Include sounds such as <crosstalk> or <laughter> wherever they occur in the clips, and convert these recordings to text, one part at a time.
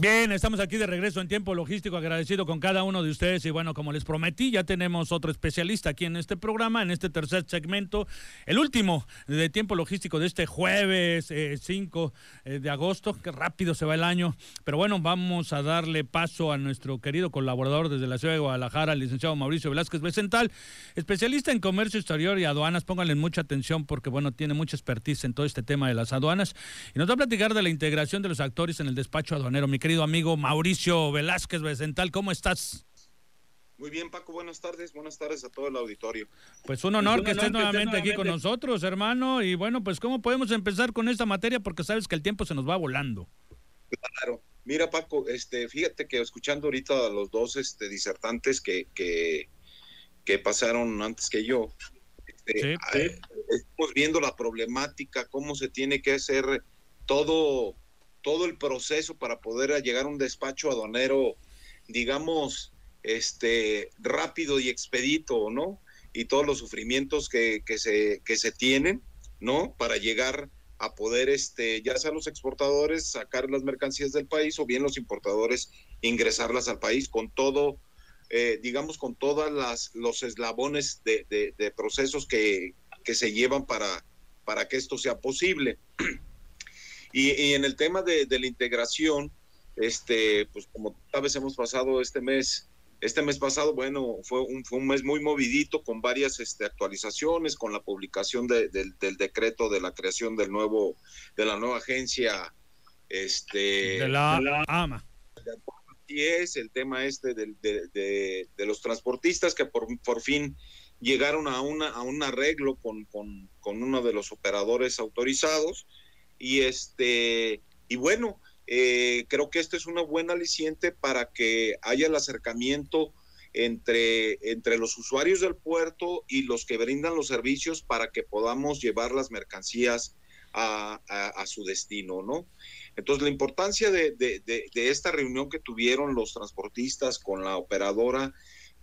Bien, estamos aquí de regreso en tiempo logístico, agradecido con cada uno de ustedes. Y bueno, como les prometí, ya tenemos otro especialista aquí en este programa, en este tercer segmento, el último de tiempo logístico de este jueves 5 eh, eh, de agosto, que rápido se va el año, pero bueno, vamos a darle paso a nuestro querido colaborador desde la ciudad de Guadalajara, el licenciado Mauricio Velázquez Becental, especialista en comercio exterior y aduanas, pónganle mucha atención porque bueno, tiene mucha expertise en todo este tema de las aduanas. Y nos va a platicar de la integración de los actores en el despacho aduanero. Mi amigo Mauricio Velázquez Becental. ¿Cómo estás? Muy bien, Paco, buenas tardes, buenas tardes a todo el auditorio. Pues un honor, que, estés nuevamente aquí con nosotros, hermano. Y bueno, pues ¿cómo podemos empezar con esta materia? Porque sabes que el tiempo se nos va volando. Claro. Mira, Paco, este, fíjate que escuchando ahorita a los dos este, disertantes que, que, que pasaron antes que yo, este, estamos viendo la problemática, cómo se tiene que hacer todo todo el proceso para poder llegar a un despacho aduanero, digamos, este, rápido y expedito, ¿no? Y todos los sufrimientos que, que, se, que se tienen, ¿no? Para llegar a poder, este, ya sea los exportadores, sacar las mercancías del país o bien los importadores ingresarlas al país con todo, eh, digamos, con todas las los eslabones de, de, procesos que, que se llevan para, para que esto sea posible. Y, en el tema de, la integración, este, pues como sabes, hemos pasado este mes, este mes pasado, bueno, fue un, fue un mes muy movidito con varias este, actualizaciones, con la publicación del decreto de la creación del nuevo, de la nueva agencia, este, de la, AMA. Y es el tema este de, de, los transportistas que por, por fin llegaron a, una, a un arreglo con, con, con uno de los operadores autorizados y este, y bueno, eh, creo que esto es una buena aliciente para que haya el acercamiento entre, entre los usuarios del puerto y los que brindan los servicios para que podamos llevar las mercancías a, su destino, ¿no? Entonces, la importancia de, esta reunión que tuvieron los transportistas con la operadora,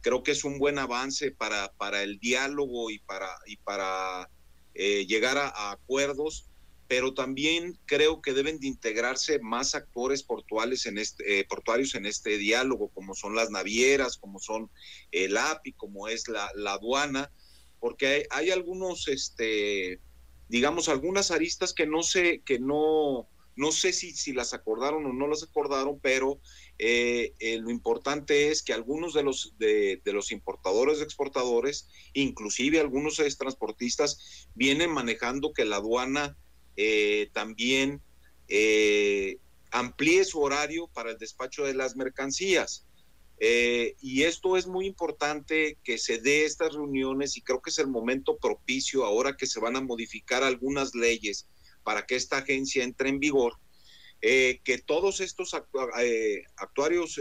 creo que es un buen avance para, para el diálogo y para, y para eh, llegar a acuerdos pero también creo que deben de integrarse más actores portuales en este, eh, portuarios en este diálogo, como son las navieras, como son el API, como es la, aduana, porque hay, algunos, este, digamos, algunas aristas que no sé, que no, no sé si, si las acordaron o no las acordaron, pero eh, eh, lo importante es que algunos de los, de, de los importadores, exportadores, inclusive algunos transportistas, vienen manejando que la aduana eh, también eh, amplíe su horario para el despacho de las mercancías. Eh, y esto es muy importante que se dé estas reuniones y creo que es el momento propicio ahora que se van a modificar algunas leyes para que esta agencia entre en vigor, que todos estos actuarios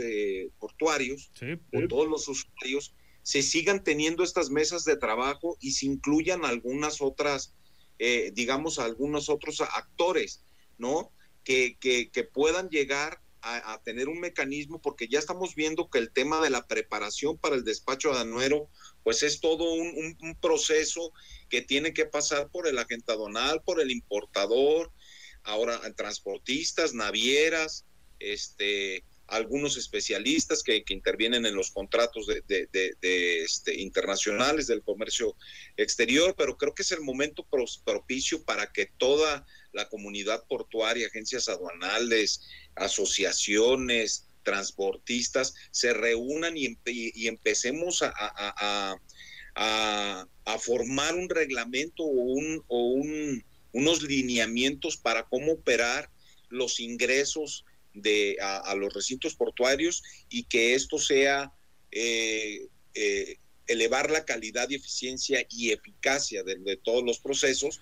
portuarios o todos los usuarios se sigan teniendo estas mesas de trabajo y se incluyan algunas otras eh, digamos, algunos otros actores, ¿no? Que, que, puedan llegar a, tener un mecanismo, porque ya estamos viendo que el tema de la preparación para el despacho aduanero, pues es todo un, un proceso que tiene que pasar por el agente aduanal, por el importador, ahora transportistas, navieras, este, algunos especialistas que, intervienen en los contratos este, internacionales del comercio exterior, pero creo que es el momento propicio para que toda la comunidad portuaria, agencias aduanales, asociaciones, transportistas, se reúnan y, empecemos a, formar un reglamento o, un, o un, unos lineamientos para cómo operar los ingresos de, a, los recintos portuarios y que esto sea eh, eh, elevar la calidad y eficiencia y eficacia de, todos los procesos,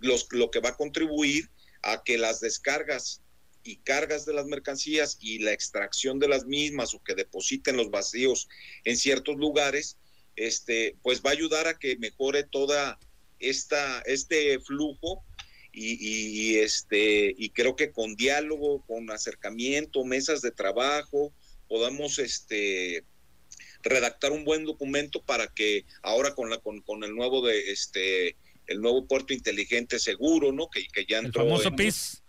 los, lo que va a contribuir a que las descargas y cargas de las mercancías y la extracción de las mismas o que depositen los vacíos en ciertos lugares, este, pues va a ayudar a que mejore toda esta, este flujo y, este, y creo que con diálogo, con acercamiento, mesas de trabajo, podamos este, redactar un buen documento para que ahora con, la, con, con el nuevo de este el nuevo puerto inteligente seguro, ¿no? Que, que ya entró el famoso PIS.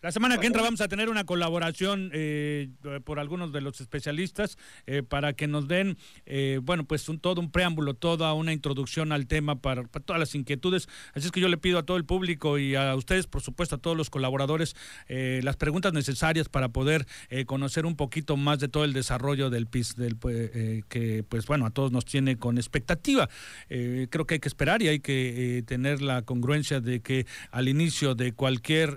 La semana que entra vamos a tener una colaboración eh, por algunos de los especialistas eh, para que nos den, eh, bueno, pues un, todo un preámbulo, toda una introducción al tema para, todas las inquietudes. Así es que yo le pido a todo el público y a ustedes, por supuesto, a todos los colaboradores, las preguntas necesarias para poder conocer un poquito más de todo el desarrollo del PIS, del, que pues bueno, a todos nos tiene con expectativa. creo que hay que esperar y hay que tener la congruencia de que al inicio de cualquier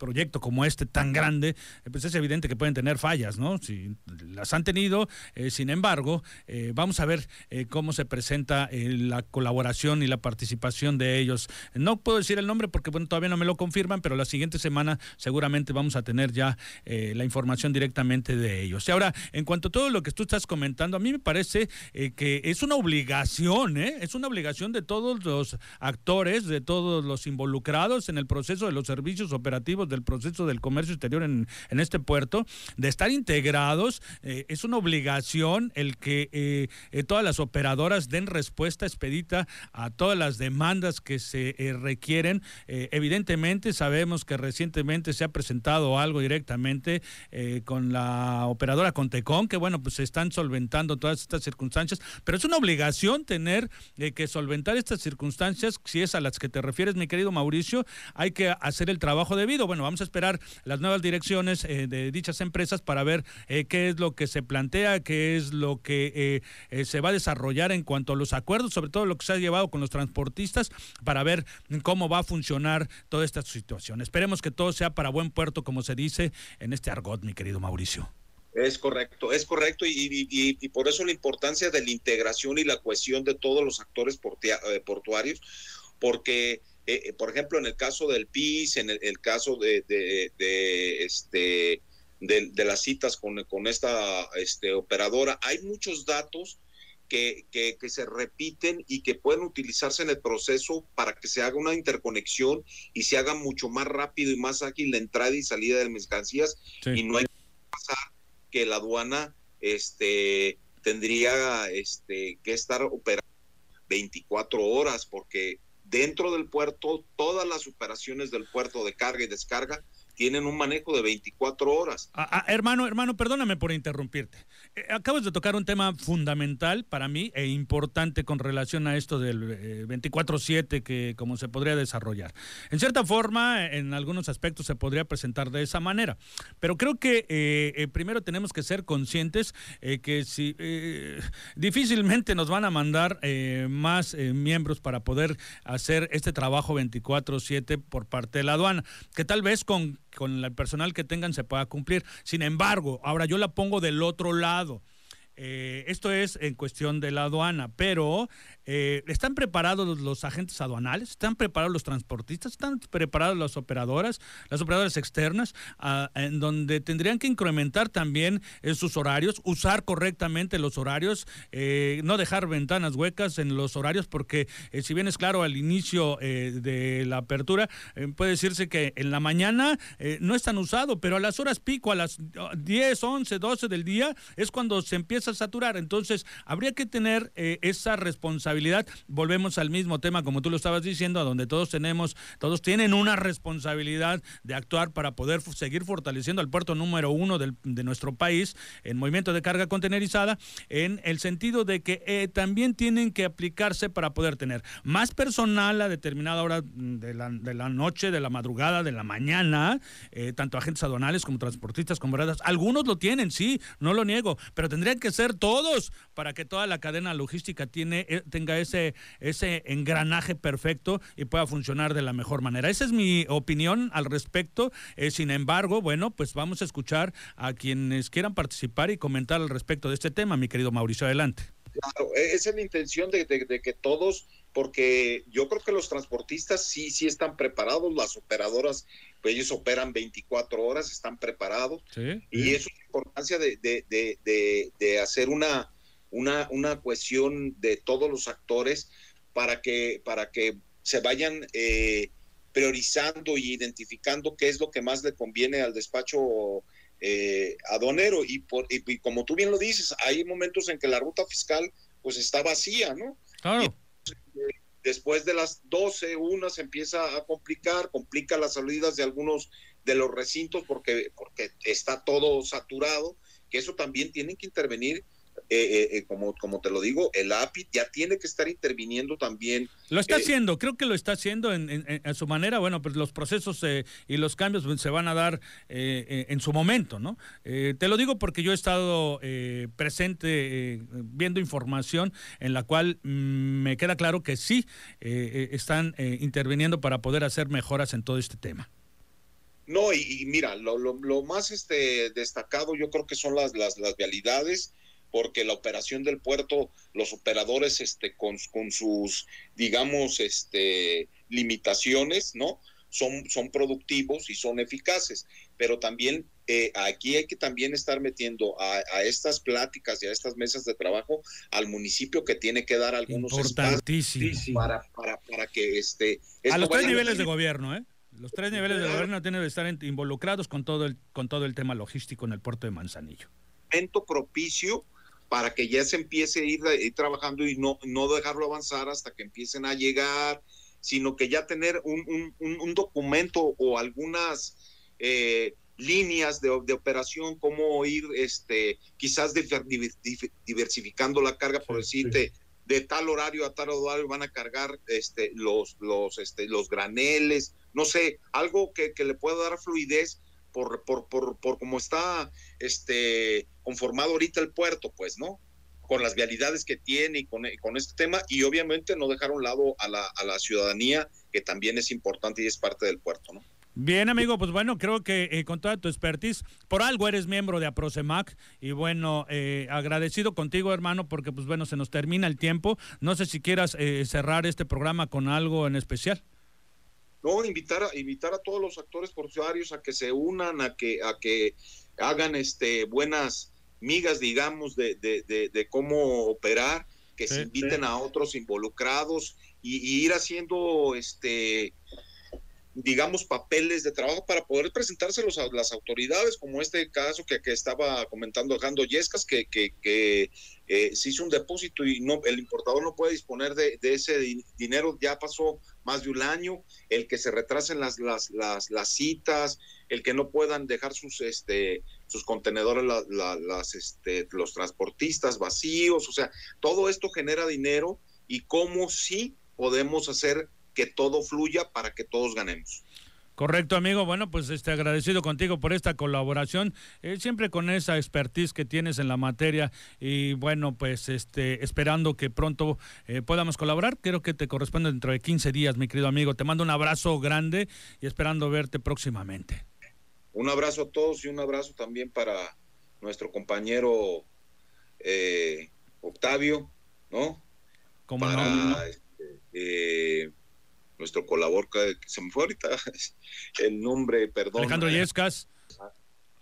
proyecto como este tan grande, eh, pues es evidente que pueden tener fallas, ¿no? Si las han tenido, eh, sin embargo, eh, vamos a ver cómo se presenta la colaboración y la participación de ellos. No puedo decir el nombre porque bueno, todavía no me lo confirman, pero la siguiente semana seguramente vamos a tener ya la información directamente de ellos. Y ahora, en cuanto a todo lo que tú estás comentando, a mí me parece que es una obligación, ¿eh? Es una obligación de todos los actores, de todos los involucrados en el proceso de los servicios operativos del proceso del comercio exterior en, en este puerto, de estar integrados. Eh, es una obligación el que eh, eh, todas las operadoras den respuesta expedita a todas las demandas que se requieren. evidentemente sabemos que recientemente se ha presentado algo directamente con la operadora Contecon, que bueno, pues se están solventando todas estas circunstancias, pero es una obligación tener que solventar estas circunstancias, si es a las que te refieres, mi querido Mauricio, hay que hacer el trabajo debido. Bueno, vamos a esperar las nuevas direcciones eh, de dichas empresas para ver eh, qué es lo que se plantea, qué es lo que eh, se va a desarrollar en cuanto a los acuerdos, sobre todo lo que se ha llevado con los transportistas, para ver cómo va a funcionar toda esta situación. Esperemos que todo sea para buen puerto, como se dice en este argot, mi querido Mauricio. Es correcto, es correcto y, por eso la importancia de la integración y la cohesión de todos los actores portuarios, porque eh, eh, por ejemplo, en el caso del PIS, en el, caso de, este, de, las citas con, con esta este, operadora, hay muchos datos que, que, se repiten y que pueden utilizarse en el proceso para que se haga una interconexión y se haga mucho más rápido y más ágil la entrada y salida de mercancías. Y no hay que pasar que la aduana este, tendría este, que estar operando 24 horas porque dentro del puerto, todas las operaciones del puerto de carga y descarga tienen un manejo de 24 horas. Ah, ah, hermano, hermano, perdóname por interrumpirte. Eh, acabas de tocar un tema fundamental para mí e importante con relación a esto del 24/7 eh, que como se podría desarrollar. En cierta forma, en algunos aspectos se podría presentar de esa manera, pero creo que eh, primero tenemos que ser conscientes que si difícilmente nos van a mandar más miembros para poder hacer este trabajo 24/7 por parte de la aduana, que tal vez con con el personal que tengan se pueda cumplir. Sin embargo, ahora yo la pongo del otro lado. Eh, esto es en cuestión de la aduana, pero eh, ¿Están preparados los, agentes aduanales? ¿Están preparados los transportistas? ¿Están preparadas las operadoras, las operadoras externas, ah, en donde tendrían que incrementar también eh, sus horarios, usar correctamente los horarios, eh, no dejar ventanas huecas en los horarios, porque si bien es claro al inicio de la apertura, puede decirse que en la mañana no es tan usado, pero a las horas pico, a las 10, 11, 12 del día, es cuando se empieza a saturar. Entonces, habría que tener esa responsabilidad Volvemos al mismo tema, como tú lo estabas diciendo, a donde todos tenemos, todos tienen una responsabilidad de actuar para poder seguir fortaleciendo al puerto número uno de nuestro país en movimiento de carga contenerizada, en el sentido de que eh, también tienen que aplicarse para poder tener más personal a determinada hora de la, de la noche, de la madrugada, de la mañana, eh, tanto agentes aduanales como transportistas, como verdad. Algunos lo tienen, sí, no lo niego, pero tendrían que ser todos para que toda la cadena logística tiene, eh, tenga ese, ese engranaje perfecto y pueda funcionar de la mejor manera. Esa es mi opinión al respecto. Eh, sin embargo, bueno, pues vamos a escuchar a quienes quieran participar y comentar al respecto de este tema, mi querido Mauricio. Adelante. Claro, e-, esa es la intención de, que todos, porque yo creo que los transportistas sí, sí están preparados, las operadoras, pues ellos operan 24 horas, están preparados. Y eso es la importancia de hacer una, una, una cohesión de todos los actores para que, para que se vayan eh, priorizando y identificando qué es lo que más le conviene al despacho eh, adonero. Y, por, y, como tú bien lo dices, hay momentos en que la ruta fiscal pues está vacía, ¿no? Claro. después de las 12, una se empieza a complicar, complica las salidas de algunos de los recintos porque, porque está todo saturado, que eso también tienen que intervenir eh, eh, eh, como, como te lo digo, el API ya tiene que estar interviniendo también. Lo está haciendo, creo que lo está haciendo en, en, su manera. Bueno, pues los procesos y los cambios pues, se van a dar en su momento, ¿no? te lo digo porque yo he estado presente viendo información en la cual mm, me queda claro que sí están interviniendo para poder hacer mejoras en todo este tema. No, y, mira, lo, lo, lo, más este, destacado yo creo que son las, las, las vialidades porque la operación del puerto, los operadores este, con, con sus, digamos, este, limitaciones, ¿no? Son, son productivos y son eficaces, pero también eh, aquí hay que también estar metiendo a, a, estas pláticas y a estas mesas de trabajo al municipio que tiene que dar algunos espacios para, para, para que este... A los tres niveles de gobierno, ¿eh? Los tres niveles de gobierno tienen que estar involucrados con todo el, con todo el tema logístico en el puerto de Manzanillo. Momento propicio para que ya se empiece a ir, eh, trabajando y no, no dejarlo avanzar hasta que empiecen a llegar, sino que ya tener un, un, documento o algunas eh, líneas de, de, operación, cómo ir este, quizás diversificando la carga, por decirte, de tal horario a tal horario van a cargar este, los, los, este, los graneles, no sé, algo que, que le pueda dar fluidez por, por, por, por cómo está este, conformado ahorita el puerto, pues, ¿no? Con las vialidades que tiene y con, con este tema, y obviamente no dejar a un lado a la, a la ciudadanía, que también es importante y es parte del puerto, ¿no? Bien, amigo, pues bueno, creo que eh, con toda tu expertise, por algo eres miembro de Aprosemac y bueno, eh, agradecido contigo, hermano, porque pues bueno, se nos termina el tiempo. No sé si quieras eh, cerrar este programa con algo en especial. No, invitar a, invitar a todos los actores portuarios a que se unan, a que, a que hagan este, buenas migas, digamos, de, de, de, cómo operar, que se inviten a otros involucrados y, y, ir haciendo este digamos, papeles de trabajo para poder presentárselos a las autoridades, como este caso que, que estaba comentando Alejandro Yescas, que, que, que eh, se hizo un depósito y no el importador no puede disponer de, ese dinero, ya pasó más de un año, el que se retrasen las, las, las, las citas, el que no puedan dejar sus, este, sus contenedores, las, este, los transportistas vacíos, o sea, todo esto genera dinero y cómo sí podemos hacer que todo fluya para que todos ganemos. Correcto, amigo. Bueno, pues este agradecido contigo por esta colaboración, eh, siempre con esa expertise que tienes en la materia y bueno, pues este esperando que pronto eh, podamos colaborar. Creo que te corresponde dentro de 15 días, mi querido amigo. Te mando un abrazo grande y esperando verte próximamente. Un abrazo a todos y un abrazo también para nuestro compañero eh, Octavio, ¿no? Como no? Este, nuestro colaborador, que se me fue ahorita <laughs> el nombre, perdón. Alejandro Yescas.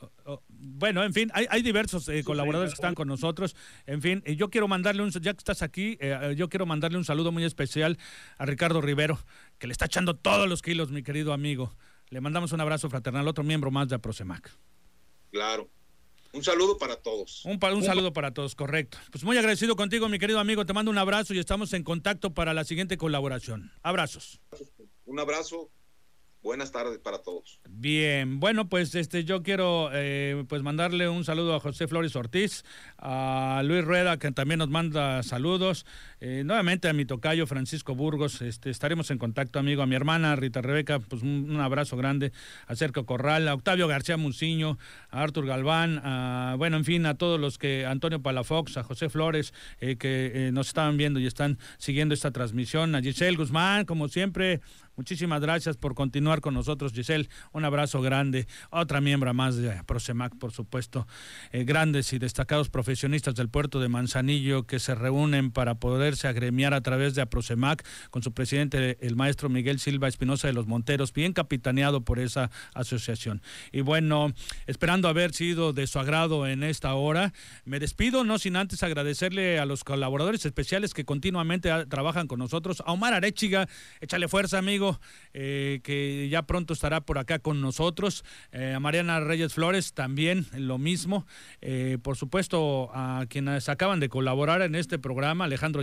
Oh, oh, bueno, en fin, hay, diversos eh, colaboradores que están con nosotros. En fin, eh, yo quiero mandarle un, ya que estás aquí, eh, yo quiero mandarle un saludo muy especial a Ricardo Rivero, que le está echando todos los kilos, mi querido amigo. Le mandamos un abrazo fraternal, otro miembro más de Aprosemac. Claro. Un saludo para todos. Un, un, saludo para todos, correcto. Pues muy agradecido contigo, mi querido amigo. Te mando un abrazo y estamos en contacto para la siguiente colaboración. Abrazos. Un abrazo Buenas tardes para todos. Bien, bueno, pues este yo quiero eh, pues mandarle un saludo a José Flores Ortiz, a Luis Rueda, que también nos manda saludos, eh, nuevamente a mi tocayo Francisco Burgos, este, estaremos en contacto, amigo, a mi hermana Rita Rebeca, pues un, abrazo grande, a Cerco Corral, a Octavio García Muciño, a Artur Galván, a, bueno, en fin, a todos los que, Antonio Palafox, a José Flores, eh, que nos estaban viendo y están siguiendo esta transmisión, a Giselle Guzmán, como siempre, Muchísimas gracias por continuar con nosotros, Giselle. Un abrazo grande. Otra miembro más de Prosemac, por supuesto. Eh, grandes y destacados profesionistas del puerto de Manzanillo que se reúnen para poderse agremiar a través de Prosemac con su presidente, el maestro Miguel Silva Espinosa de los Monteros, bien capitaneado por esa asociación. Y bueno, esperando haber sido de su agrado en esta hora, me despido, no sin antes agradecerle a los colaboradores especiales que continuamente trabajan con nosotros. A Omar Arechiga, échale fuerza, amigo eh, que ya pronto estará por acá con nosotros, eh, a Mariana Reyes Flores también lo mismo, eh, por supuesto a quienes acaban de colaborar en este programa, Alejandro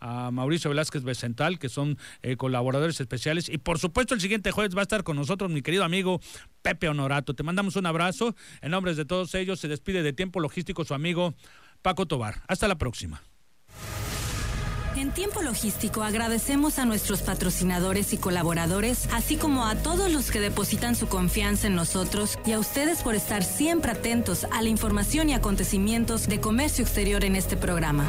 A Mauricio Velázquez Becental, que son colaboradores especiales, y por supuesto el siguiente jueves va a estar con nosotros mi querido amigo Pepe Honorato. Te mandamos un abrazo, en nombre de todos ellos se despide de Tiempo Logístico su amigo Paco Tobar. Hasta la próxima. En tiempo logístico agradecemos a nuestros patrocinadores y colaboradores, así como a todos los que depositan su confianza en nosotros y a ustedes por estar siempre atentos a la información y acontecimientos de comercio exterior en este programa.